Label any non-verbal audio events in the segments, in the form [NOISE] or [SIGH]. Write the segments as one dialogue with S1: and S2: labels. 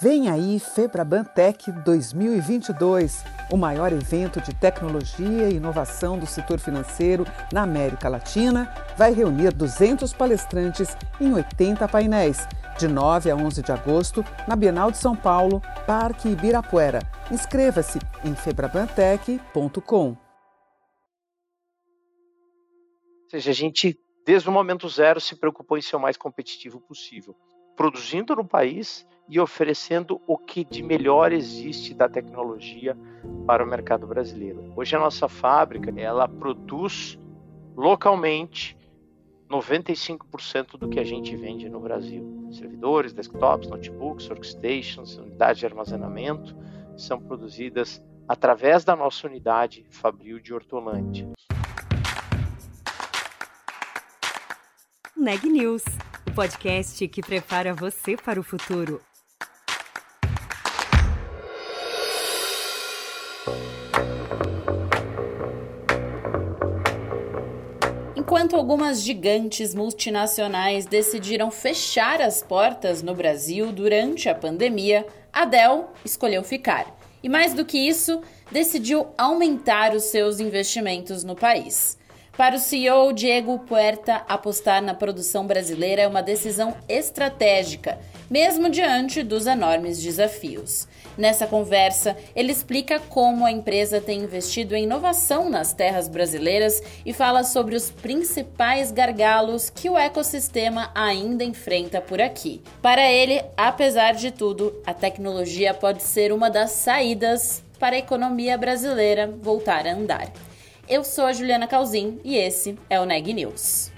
S1: Vem aí Febraban Tech 2022, o maior evento de tecnologia e inovação do setor financeiro na América Latina, vai reunir 200 palestrantes em 80 painéis, de 9 a 11 de agosto, na Bienal de São Paulo, Parque Ibirapuera. Inscreva-se em febrabantech.com.
S2: Ou seja, a gente, desde o momento zero, se preocupou em ser o mais competitivo possível, produzindo no país e oferecendo o que de melhor existe da tecnologia para o mercado brasileiro. Hoje a nossa fábrica, ela produz localmente 95% do que a gente vende no Brasil. Servidores, desktops, notebooks, workstations, unidades de armazenamento são produzidas através da nossa unidade Fabril de Hortolândia.
S3: Neg News, o podcast que prepara você para o futuro. Enquanto algumas gigantes multinacionais decidiram fechar as portas no Brasil durante a pandemia, a Dell escolheu ficar. E mais do que isso, decidiu aumentar os seus investimentos no país. Para o CEO Diego Puerta, apostar na produção brasileira é uma decisão estratégica, mesmo diante dos enormes desafios. Nessa conversa, ele explica como a empresa tem investido em inovação nas terras brasileiras e fala sobre os principais gargalos que o ecossistema ainda enfrenta por aqui. Para ele, apesar de tudo, a tecnologia pode ser uma das saídas para a economia brasileira voltar a andar. Eu sou a Juliana Calzin e esse é o Neg News.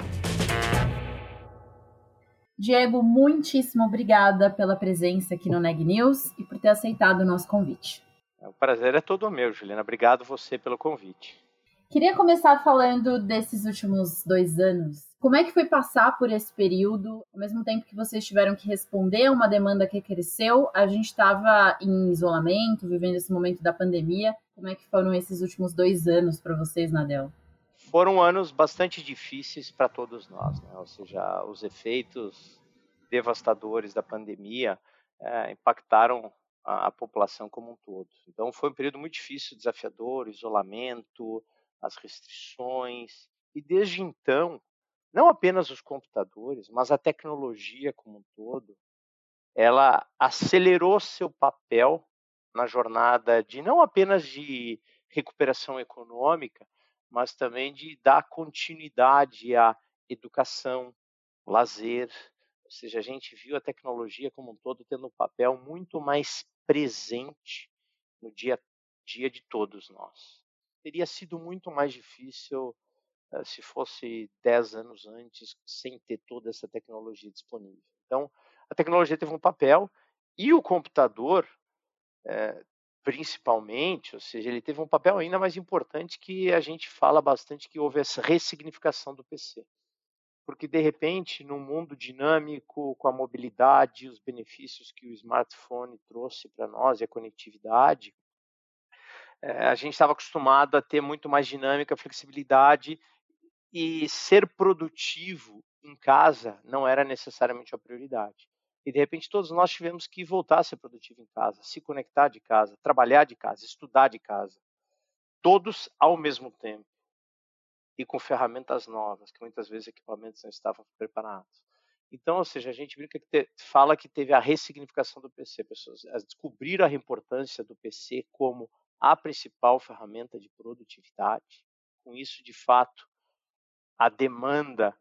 S3: Diego, muitíssimo obrigada pela presença aqui no Neg News e por ter aceitado o nosso convite.
S2: O prazer é todo meu, Juliana. Obrigado você pelo convite.
S3: Queria começar falando desses últimos dois anos. Como é que foi passar por esse período, ao mesmo tempo que vocês tiveram que responder a uma demanda que cresceu? A gente estava em isolamento, vivendo esse momento da pandemia. Como é que foram esses últimos dois anos para vocês, Nadel?
S2: Foram anos bastante difíceis para todos nós, né? ou seja, os efeitos devastadores da pandemia é, impactaram a, a, população como um todo. Então, foi um período muito difícil, desafiador, isolamento, as restrições, e desde então, não apenas os computadores, mas a tecnologia como um todo, ela acelerou seu papel na jornada de não apenas de recuperação econômica, mas também de dar continuidade à educação, lazer, ou seja, a gente viu a tecnologia como um todo tendo um papel muito mais presente no dia a dia de todos nós. Teria sido muito mais difícil uh, se fosse 10 anos antes, sem ter toda essa tecnologia disponível. Então, a tecnologia teve um papel e o computador é, principalmente, ou seja, ele teve um papel ainda mais importante que a gente fala bastante que houve essa ressignificação do PC. Porque, de repente, num mundo dinâmico, com a mobilidade, os benefícios que o smartphone trouxe para nós e a conectividade, é, a gente estava acostumado a ter muito mais dinâmica, flexibilidade e ser produtivo em casa não era necessariamente a prioridade. E de repente todos nós tivemos que voltar a ser produtivo em casa, se conectar de casa, trabalhar de casa, estudar de casa. Todos ao mesmo tempo. E com ferramentas novas, que muitas vezes equipamentos não estavam preparados. Então, ou seja, a gente brinca que te, fala que teve a ressignificação do PC. Pessoas descobriram a importância do PC como a principal ferramenta de produtividade. Com isso, de fato, a demanda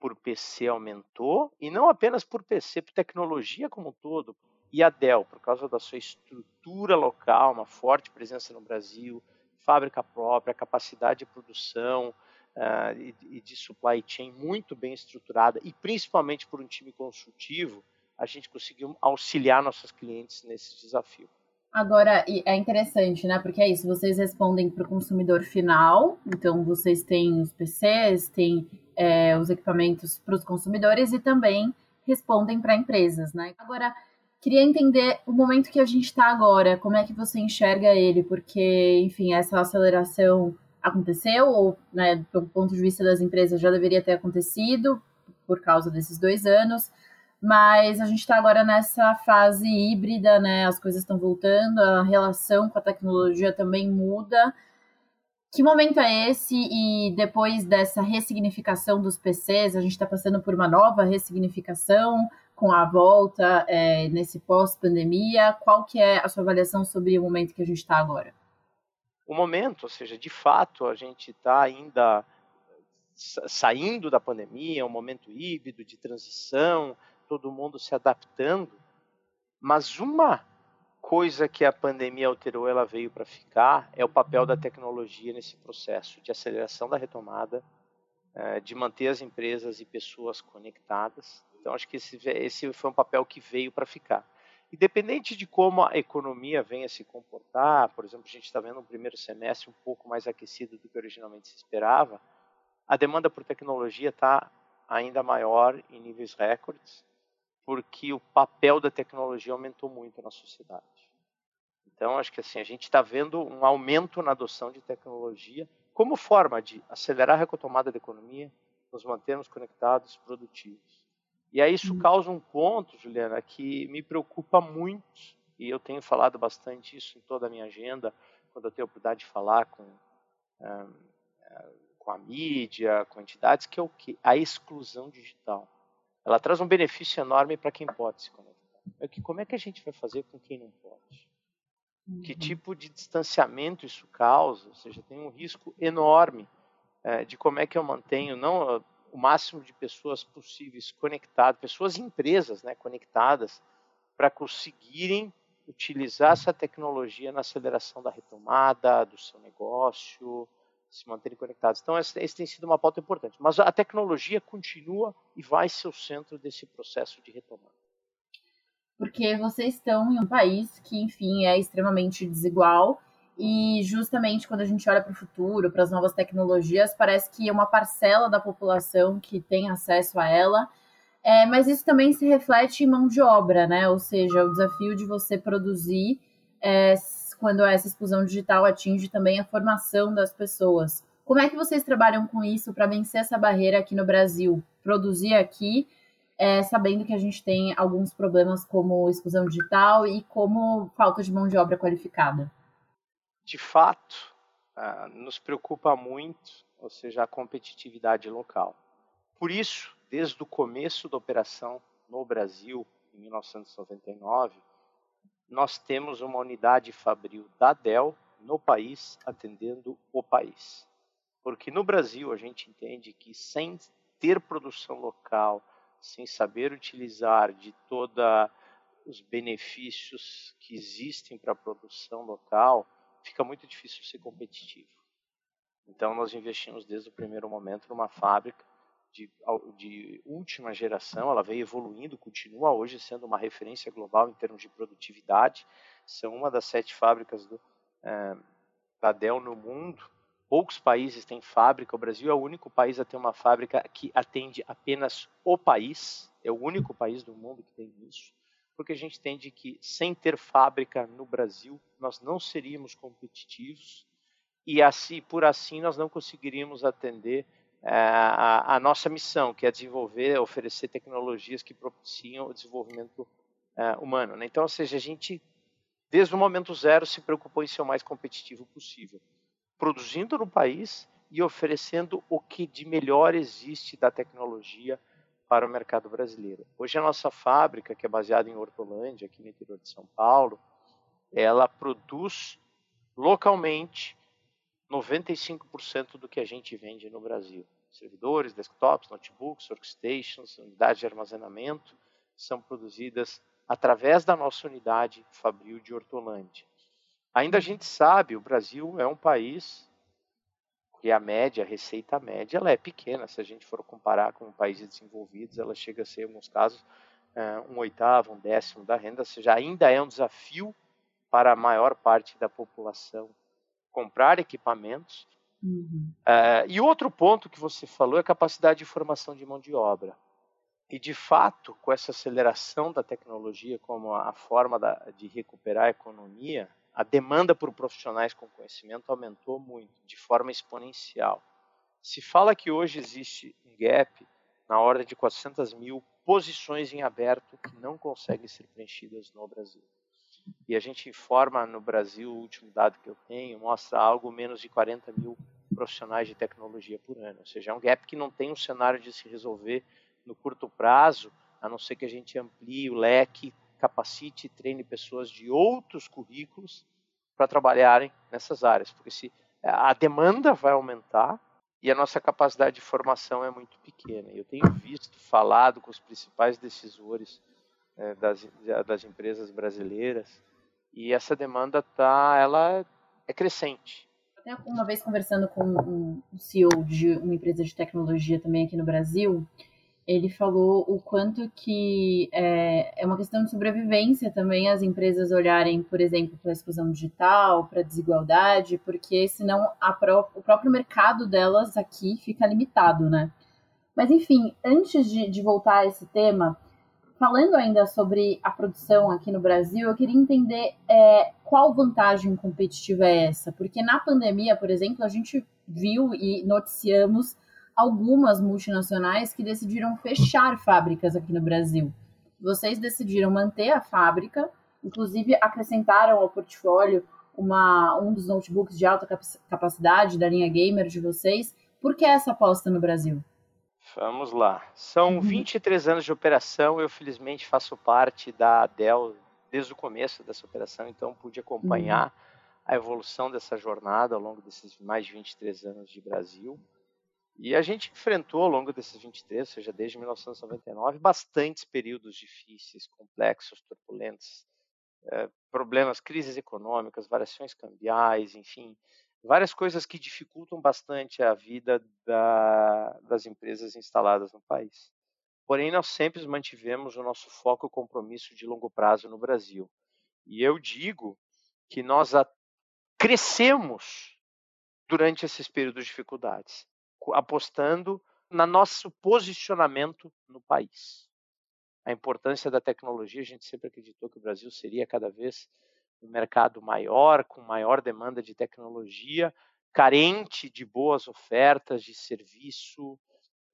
S2: por PC aumentou, e não apenas por PC, por tecnologia como um todo. E a Dell, por causa da sua estrutura local, uma forte presença no Brasil, fábrica própria, capacidade de produção uh, e, e de supply chain muito bem estruturada, e principalmente por um time consultivo, a gente conseguiu auxiliar nossos clientes nesse desafio.
S3: Agora, é interessante, né? Porque é isso, vocês respondem para o consumidor final, então vocês têm os PCs, têm é, os equipamentos para os consumidores e também respondem para empresas, né? Agora, queria entender o momento que a gente está agora, como é que você enxerga ele, porque, enfim, essa aceleração aconteceu, ou, né, do ponto de vista das empresas, já deveria ter acontecido por causa desses dois anos,
S4: mas a gente está agora nessa fase híbrida, né? As coisas estão voltando, a relação com a tecnologia também muda. Que momento é esse? E depois dessa ressignificação dos PCs, a gente está passando por uma nova ressignificação com a volta é, nesse pós-pandemia. Qual que é a sua avaliação sobre o momento que a gente está agora?
S2: O momento, ou seja, de fato, a gente está ainda saindo da pandemia, é um momento híbrido de transição, todo mundo se adaptando. Mas uma coisa que a pandemia alterou, ela veio para ficar, é o papel da tecnologia nesse processo de aceleração da retomada, é, de manter as empresas e pessoas conectadas. Então, acho que esse, esse foi um papel que veio para ficar. Independente de como a economia venha se comportar, por exemplo, a gente está vendo um primeiro semestre um pouco mais aquecido do que originalmente se esperava, a demanda por tecnologia está ainda maior em níveis recordes, porque o papel da tecnologia aumentou muito na sociedade. Então, acho que assim, a gente está vendo um aumento na adoção de tecnologia como forma de acelerar a retomada da economia, nos mantermos conectados, produtivos. E aí isso uhum. causa um ponto, Juliana, que me preocupa muito, e eu tenho falado bastante isso em toda a minha agenda, quando eu tenho a oportunidade de falar com, um, com a mídia, com entidades, que é o que? A exclusão digital. Ela traz um benefício enorme para quem pode se conectar. É que como é que a gente vai fazer com quem não pode? Que uhum. tipo de distanciamento isso causa, ou seja, tem um risco enorme é, de como é que eu mantenho não o máximo de pessoas possíveis conectadas, pessoas e empresas né, conectadas, para conseguirem utilizar essa tecnologia na aceleração da retomada do seu negócio, se manterem conectados. Então, esse tem sido uma pauta importante. Mas a tecnologia continua e vai ser o centro desse processo de retomada
S4: porque vocês estão em um país que, enfim, é extremamente desigual. E justamente quando a gente olha para o futuro, para as novas tecnologias, parece que é uma parcela da população que tem acesso a ela. É, mas isso também se reflete em mão de obra, né? Ou seja, o desafio de você produzir é, quando essa exclusão digital atinge também a formação das pessoas. Como é que vocês trabalham com isso para vencer essa barreira aqui no Brasil? Produzir aqui é, sabendo que a gente tem alguns problemas como exclusão digital e como falta de mão de obra qualificada?
S2: De fato, uh, nos preocupa muito, ou seja, a competitividade local. Por isso, desde o começo da operação no Brasil, em 1999, nós temos uma unidade fabril da Dell no país, atendendo o país. Porque no Brasil a gente entende que sem ter produção local, sem saber utilizar de todos os benefícios que existem para a produção local, fica muito difícil ser competitivo. Então, nós investimos desde o primeiro momento numa fábrica de, de, última geração, ela veio evoluindo, continua hoje sendo uma referência global em termos de produtividade. São uma das sete fábricas do, é, da Dell no mundo Poucos países têm fábrica, o Brasil é o único país a ter uma fábrica que atende apenas o país, é o único país do mundo que tem isso, porque a gente entende que sem ter fábrica no Brasil, nós não seríamos competitivos e assim, por assim nós não conseguiríamos atender é, a, a, nossa missão, que é desenvolver, oferecer tecnologias que propiciam o desenvolvimento é, humano. Né? Então, ou seja, a gente, desde o momento zero, se preocupou em ser o mais competitivo possível produzindo no país e oferecendo o que de melhor existe da tecnologia para o mercado brasileiro. Hoje a nossa fábrica, que é baseada em Hortolândia, aqui no interior de São Paulo, ela produz localmente 95% do que a gente vende no Brasil. Servidores, desktops, notebooks, workstations, unidades de armazenamento são produzidas através da nossa unidade Fabril de Hortolândia. Ainda a gente sabe, o Brasil é um país que a média, a receita média, ela é pequena. Se a gente for comparar com países desenvolvidos, ela chega a ser, em alguns casos, eh, um oitavo, um décimo da renda. Ou seja, ainda é um desafio para a maior parte da população comprar equipamentos. Uhum. Uh, e outro ponto que você falou é a capacidade de formação de mão de obra. E, de fato, com essa aceleração da tecnologia como a forma da, de recuperar a economia, a demanda por profissionais com conhecimento aumentou muito, de forma exponencial. Se fala que hoje existe um gap na ordem de 400 mil posições em aberto que não conseguem ser preenchidas no Brasil. E a gente informa no Brasil, o último dado que eu tenho, mostra algo menos de 40 mil profissionais de tecnologia por ano. Ou seja, é um gap que não tem um cenário de se resolver no curto prazo, a não ser que a gente amplie o leque, capacite e treine pessoas de outros currículos para trabalharem nessas áreas. Porque se a demanda vai aumentar, e a nossa capacidade de formação é muito pequena. Eu tenho visto, falado com os principais decisores é, das, das empresas brasileiras e essa demanda tá, ela é crescente.
S4: Até uma vez conversando com um CEO de uma empresa de tecnologia também aqui no Brasil, ele falou o quanto que é, é uma questão de sobrevivência também as empresas olharem, por exemplo, para a exclusão digital, para a desigualdade, porque senão pró o próprio mercado delas aqui fica limitado, né? Mas enfim, antes de, de voltar a esse tema, falando ainda sobre a produção aqui no Brasil, eu queria entender é, qual vantagem competitiva é essa, porque na pandemia, por exemplo, a gente viu e noticiamos algumas multinacionais que decidiram fechar fábricas aqui no Brasil. Vocês decidiram manter a fábrica, inclusive acrescentaram ao portfólio uma, um dos notebooks de alta capacidade da linha gamer de vocês. Por que essa aposta no Brasil?
S2: Vamos lá. São 23 uhum. anos de operação. Eu, felizmente, faço parte da Dell desde o começo dessa operação, então pude acompanhar uhum. a evolução dessa jornada ao longo desses mais de 23 anos de Brasil. E a gente enfrentou ao longo desses 23, ou seja, desde 1999, bastantes períodos difíceis, complexos, turbulentos, é, problemas, crises econômicas, variações cambiais, enfim, várias coisas que dificultam bastante a vida da, das empresas instaladas no país. Porém, nós sempre mantivemos o nosso foco e compromisso de longo prazo no Brasil. E eu digo que nós crescemos durante esses períodos de dificuldades apostando no nosso posicionamento no país. A importância da tecnologia, a gente sempre acreditou que o Brasil seria cada vez um mercado maior, com maior demanda de tecnologia, carente de boas ofertas de serviço, ou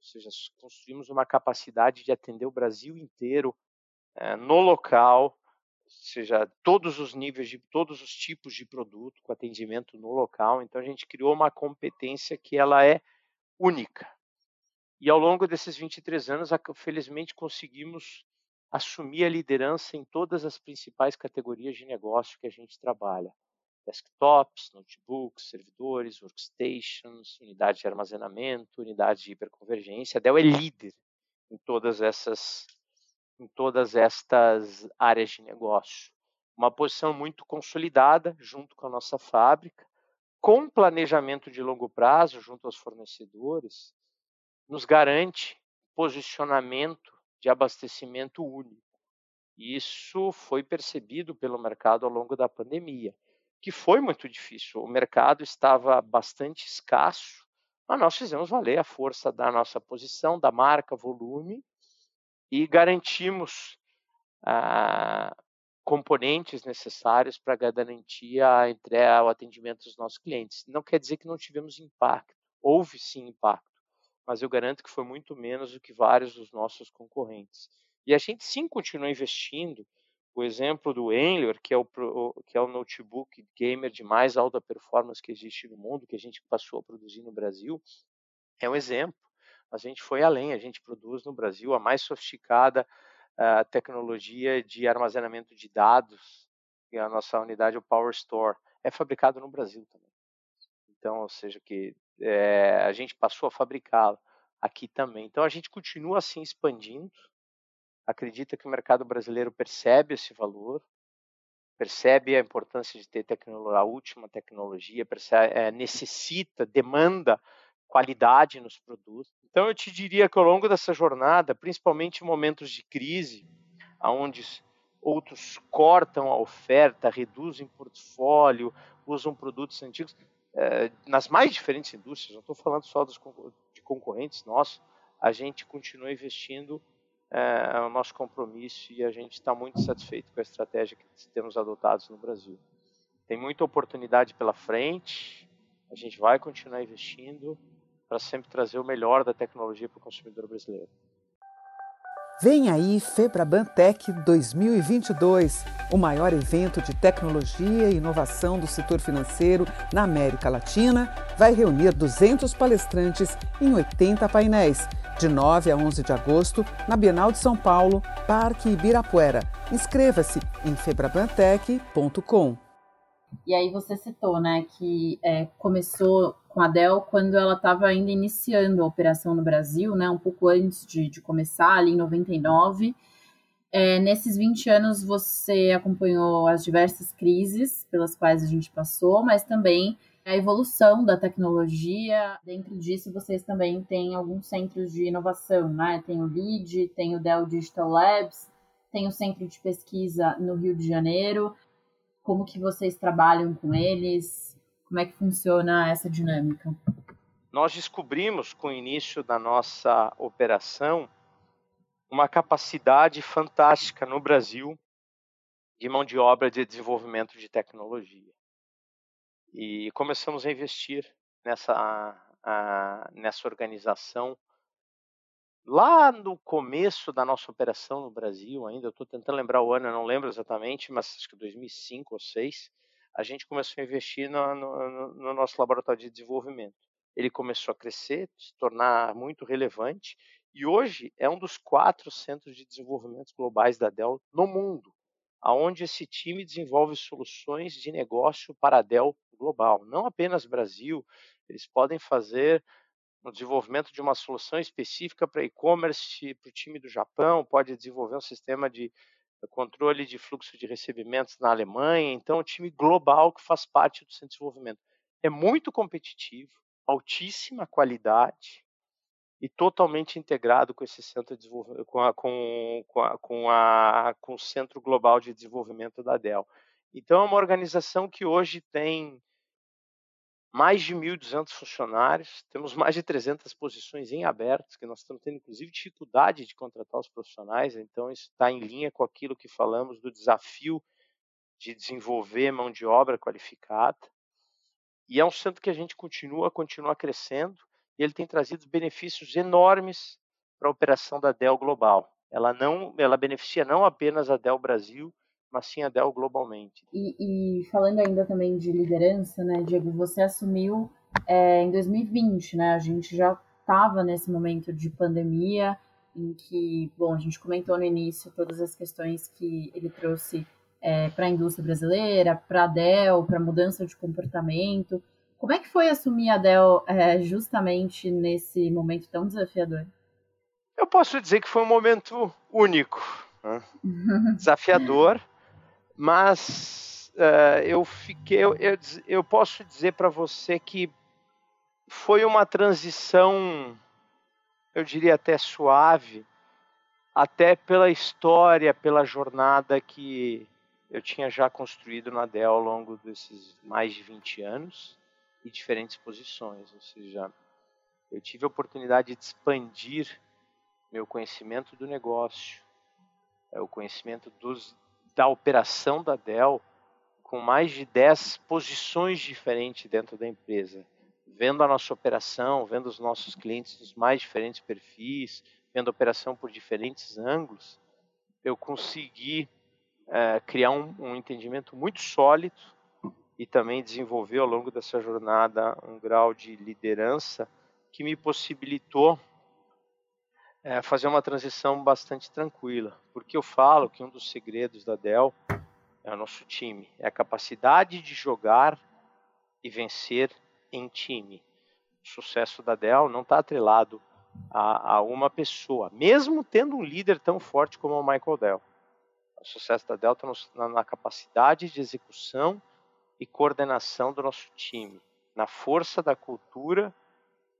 S2: seja, construímos uma capacidade de atender o Brasil inteiro é, no local, ou seja, todos os níveis de todos os tipos de produto com atendimento no local. Então a gente criou uma competência que ela é única. E ao longo desses 23 anos, felizmente conseguimos assumir a liderança em todas as principais categorias de negócio que a gente trabalha. Desktops, notebooks, servidores, workstations, unidades de armazenamento, unidades de hiperconvergência. A Dell é líder em todas essas em todas estas áreas de negócio. Uma posição muito consolidada junto com a nossa fábrica com planejamento de longo prazo junto aos fornecedores, nos garante posicionamento de abastecimento único. Isso foi percebido pelo mercado ao longo da pandemia, que foi muito difícil. O mercado estava bastante escasso, mas nós fizemos valer a força da nossa posição, da marca, volume, e garantimos ah, componentes necessários para garantir a entrega, o atendimento dos nossos clientes. Não quer dizer que não tivemos impacto, houve sim impacto, mas eu garanto que foi muito menos do que vários dos nossos concorrentes. E a gente sim continua investindo. O exemplo do Enlor, que é o, que é o notebook gamer de mais alta performance que existe no mundo, que a gente passou a produzir no Brasil, é um exemplo. A gente foi além, a gente produz no Brasil a mais sofisticada a tecnologia de armazenamento de dados, e a nossa unidade, o Power Store, é fabricado no Brasil também. Então, ou seja, que é, a gente passou a fabricá-lo aqui também. Então, a gente continua assim expandindo, acredita que o mercado brasileiro percebe esse valor, percebe a importância de ter a última tecnologia, percebe, é, necessita, demanda qualidade nos produtos. Então, eu te diria que ao longo dessa jornada, principalmente em momentos de crise, onde outros cortam a oferta, reduzem portfólio, usam produtos antigos, eh, nas mais diferentes indústrias, não estou falando só dos, de concorrentes nossos, a gente continua investindo é, o nosso compromisso e a gente está muito satisfeito com a estratégia que temos adotado no Brasil. Tem muita oportunidade pela frente, a gente vai continuar investindo para sempre trazer o melhor da tecnologia para o consumidor brasileiro.
S1: Vem aí Febraban Tech 2022, o maior evento de tecnologia e inovação do setor financeiro na América Latina, vai reunir 200 palestrantes em 80 painéis, de 9 a 11 de agosto, na Bienal de São Paulo, Parque Ibirapuera. Inscreva-se em febrabantech.com.
S4: E aí você citou, né, que é, começou com a Dell quando ela estava ainda iniciando a operação no Brasil, né, um pouco antes de, de começar, ali em 99. É, nesses 20 anos você acompanhou as diversas crises pelas quais a gente passou, mas também a evolução da tecnologia. Dentro disso, vocês também têm alguns centros de inovação, né? Tem o LEAD, tem o Dell Digital Labs, tem o centro de pesquisa no Rio de Janeiro. Como que vocês trabalham com eles? Como é que funciona essa dinâmica?
S2: Nós descobrimos com o início da nossa operação uma capacidade fantástica no Brasil de mão de obra de desenvolvimento de tecnologia. E começamos a investir nessa, a, nessa organização. Lá no começo da nossa operação no Brasil, ainda, estou tentando lembrar o ano, não lembro exatamente, mas acho que 2005 ou 2006, a gente começou a investir no, no, no nosso laboratório de desenvolvimento. Ele começou a crescer, se tornar muito relevante, e hoje é um dos quatro centros de desenvolvimento globais da Dell no mundo, aonde esse time desenvolve soluções de negócio para a Dell global, não apenas Brasil. Eles podem fazer o desenvolvimento de uma solução específica para e-commerce para o time do Japão, pode desenvolver um sistema de controle de fluxo de recebimentos na Alemanha. Então, é um time global que faz parte do centro de desenvolvimento. É muito competitivo, altíssima qualidade e totalmente integrado com esse centro de desenvolvimento, com, a, com, com, a, com, com o Centro Global de Desenvolvimento da Dell. Então, é uma organização que hoje tem mais de 1.200 funcionários, temos mais de 300 posições em aberto, que nós estamos tendo, inclusive, dificuldade de contratar os profissionais, então isso está em linha com aquilo que falamos do desafio de desenvolver mão de obra qualificada. E é um centro que a gente continua, continua crescendo, e ele tem trazido benefícios enormes para a operação da Dell Global. Ela não, ela beneficia não apenas a Dell Brasil, mas sim a Dell globalmente.
S4: E, e, falando ainda também de liderança, né, Diego, você assumiu é, em 2020, né? A gente já estava nesse momento de pandemia em que, bom, a gente comentou no início todas as questões que ele trouxe é, para a indústria brasileira, para a Dell, para a mudança de comportamento. Como é que foi assumir a Dell é, justamente nesse momento tão desafiador?
S2: Eu posso dizer que foi um momento único, né? [LAUGHS] desafiador, mas uh, eu fiquei, eu, eu, eu posso dizer para você que foi uma transição, eu diria até suave, até pela história, pela jornada que eu tinha já construído na Dell ao longo desses mais de 20 anos e diferentes posições, ou seja, eu tive a oportunidade de expandir meu conhecimento do negócio, é, o conhecimento dos, da operação da Dell com mais de 10 posições diferentes dentro da empresa, vendo a nossa operação, vendo os nossos clientes dos mais diferentes perfis, vendo a operação por diferentes ângulos, eu consegui é, criar um, um entendimento muito sólido e também desenvolver ao longo dessa jornada um grau de liderança que me possibilitou é, fazer uma transição bastante tranquila, porque eu falo que um dos segredos da Dell é o nosso time, é a capacidade de jogar e vencer em time. O sucesso da Dell não está atrelado a, a, uma pessoa, mesmo tendo um líder tão forte como o Michael Dell. O sucesso da Dell está na, na capacidade de execução e coordenação do nosso time, na força da cultura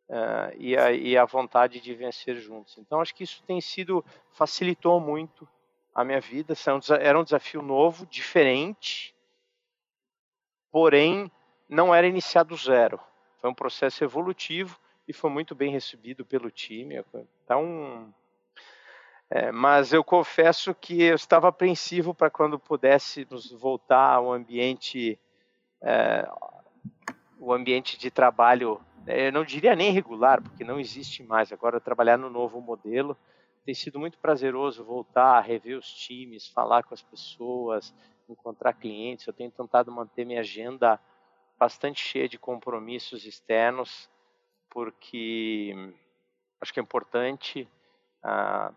S2: uh, e, a, e, a, vontade de vencer juntos. Então, acho que isso tem sido, facilitou muito a minha vida. Era um desafio novo, diferente, porém, não era iniciado do zero. Foi um processo evolutivo e foi muito bem recebido pelo time. Então, é, mas eu confesso que eu estava apreensivo para quando pudéssemos voltar ao ambiente, é, o ambiente de trabalho eu não diria nem regular, porque não existe mais. Agora, trabalhar no novo modelo, tem sido muito prazeroso voltar, rever os times, falar com as pessoas, encontrar clientes. Eu tenho tentado manter minha agenda bastante cheia de compromissos externos, porque acho que é importante uh,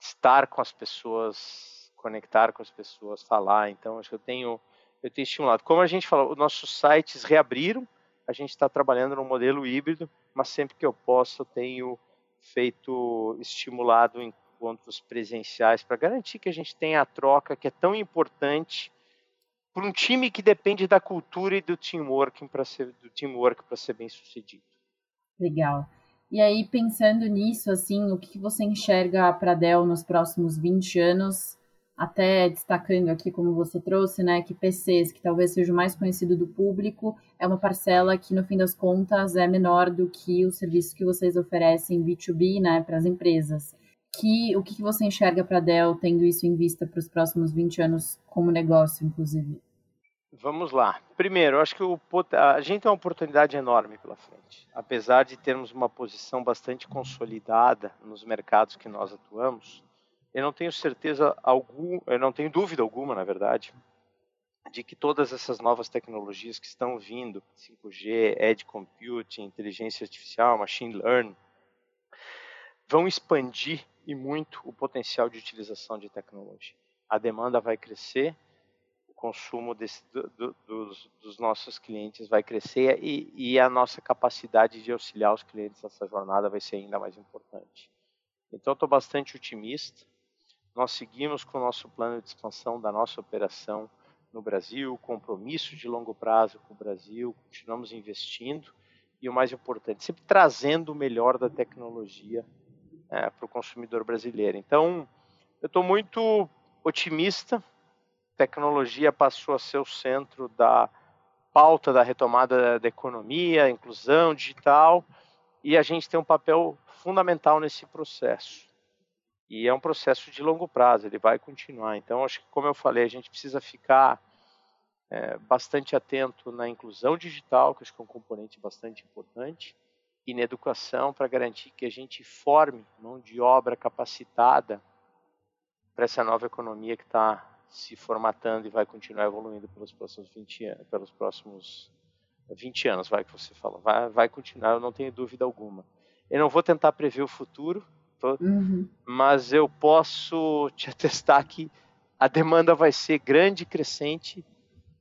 S2: estar com as pessoas, conectar com as pessoas, falar. Então, acho que eu tenho, eu tenho estimulado. Como a gente falou, os nossos sites reabriram, a gente está trabalhando no modelo híbrido, mas sempre que eu posso, eu tenho feito estimulado encontros presenciais para garantir que a gente tenha a troca que é tão importante para um time que depende da cultura e do teamwork para ser do teamwork para ser bem sucedido.
S4: Legal. E aí pensando nisso, assim, o que você enxerga para a Dell nos próximos 20 anos? Até destacando aqui, como você trouxe, né, que PCs, que talvez seja o mais conhecido do público, é uma parcela que, no fim das contas, é menor do que o serviço que vocês oferecem B2B, né, para as empresas. Que, o que você enxerga para a Dell, tendo isso em vista para os próximos 20 anos como negócio, inclusive?
S2: Vamos lá. Primeiro, acho que o, a gente tem uma oportunidade enorme pela frente. Apesar de termos uma posição bastante consolidada nos mercados que nós atuamos, eu não tenho certeza algum, eu não tenho dúvida alguma, na verdade, de que todas essas novas tecnologias que estão vindo, 5G, edge computing, inteligência artificial, machine learning, vão expandir e muito o potencial de utilização de tecnologia. A demanda vai crescer, o consumo desse, do, do, dos, dos, nossos clientes vai crescer e, e a nossa capacidade de auxiliar os clientes nessa jornada vai ser ainda mais importante. Então, estou bastante otimista nós seguimos com o nosso plano de expansão da nossa operação no Brasil, compromisso de longo prazo com o Brasil, continuamos investindo e o mais importante, sempre trazendo o melhor da tecnologia é, para o consumidor brasileiro. Então, eu estou muito otimista. Tecnologia passou a ser o centro da pauta da retomada da economia, inclusão digital, e a gente tem um papel fundamental nesse processo. E é um processo de longo prazo, ele vai continuar. Então, acho que, como eu falei, a gente precisa ficar é, bastante atento na inclusão digital, que acho que é um componente bastante importante, e na educação, para garantir que a gente forme mão de obra capacitada para essa nova economia que está se formatando e vai continuar evoluindo pelos próximos 20 anos, pelos próximos 20 anos, vai que você falou, vai, vai continuar, eu não tenho dúvida alguma. Eu não vou tentar prever o futuro, uhum. mas eu posso te [LAUGHS] atestar que a demanda vai ser grande, crescente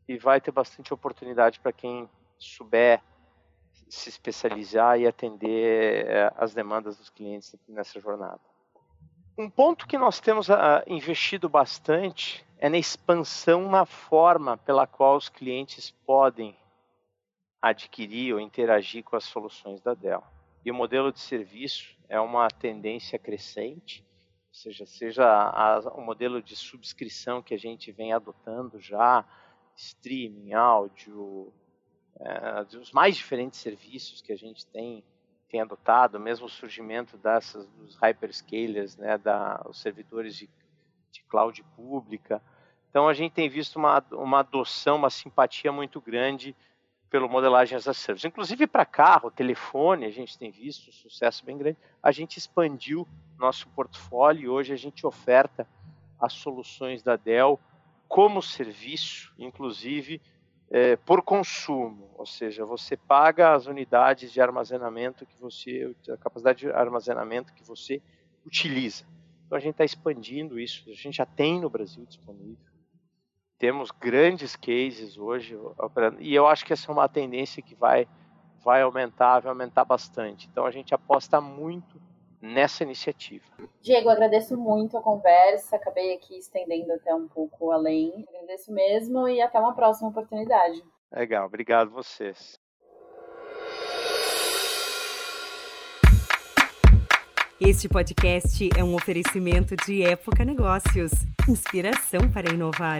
S2: e vai ter bastante oportunidade para quem souber se especializar e atender eh, as demandas dos clientes nessa jornada. Um ponto que nós temos uh, investido bastante é na expansão na forma pela qual os clientes podem adquirir ou interagir com as soluções da Dell. E o modelo de serviço é uma tendência crescente, ou seja, seja a, o modelo de subscrição que a gente vem adotando já, streaming, áudio, é, os mais diferentes serviços que a gente tem, tem adotado, mesmo o surgimento dessas, dos hyperscalers, né, da, os servidores de, de cloud pública. Então a gente tem visto uma, uma adoção, uma simpatia muito grande pelo modelagem as a service. Inclusive para carro, telefone, a gente tem visto um sucesso bem grande. A gente expandiu nosso portfólio e hoje a gente oferta as soluções da Dell como serviço, inclusive é, por consumo, ou seja, você paga as unidades de armazenamento que você, a capacidade de armazenamento que você utiliza. Então a gente está expandindo isso, a gente já tem no Brasil disponível temos grandes cases hoje operando, e eu acho que essa é uma tendência que vai, vai aumentar, vai aumentar bastante. Então a gente aposta muito nessa iniciativa.
S4: Diego, agradeço muito a conversa, acabei aqui estendendo até um pouco além. Agradeço mesmo e até uma próxima oportunidade.
S2: Legal, obrigado vocês.
S5: Este podcast é um oferecimento de Época Negócios inspiração para inovar.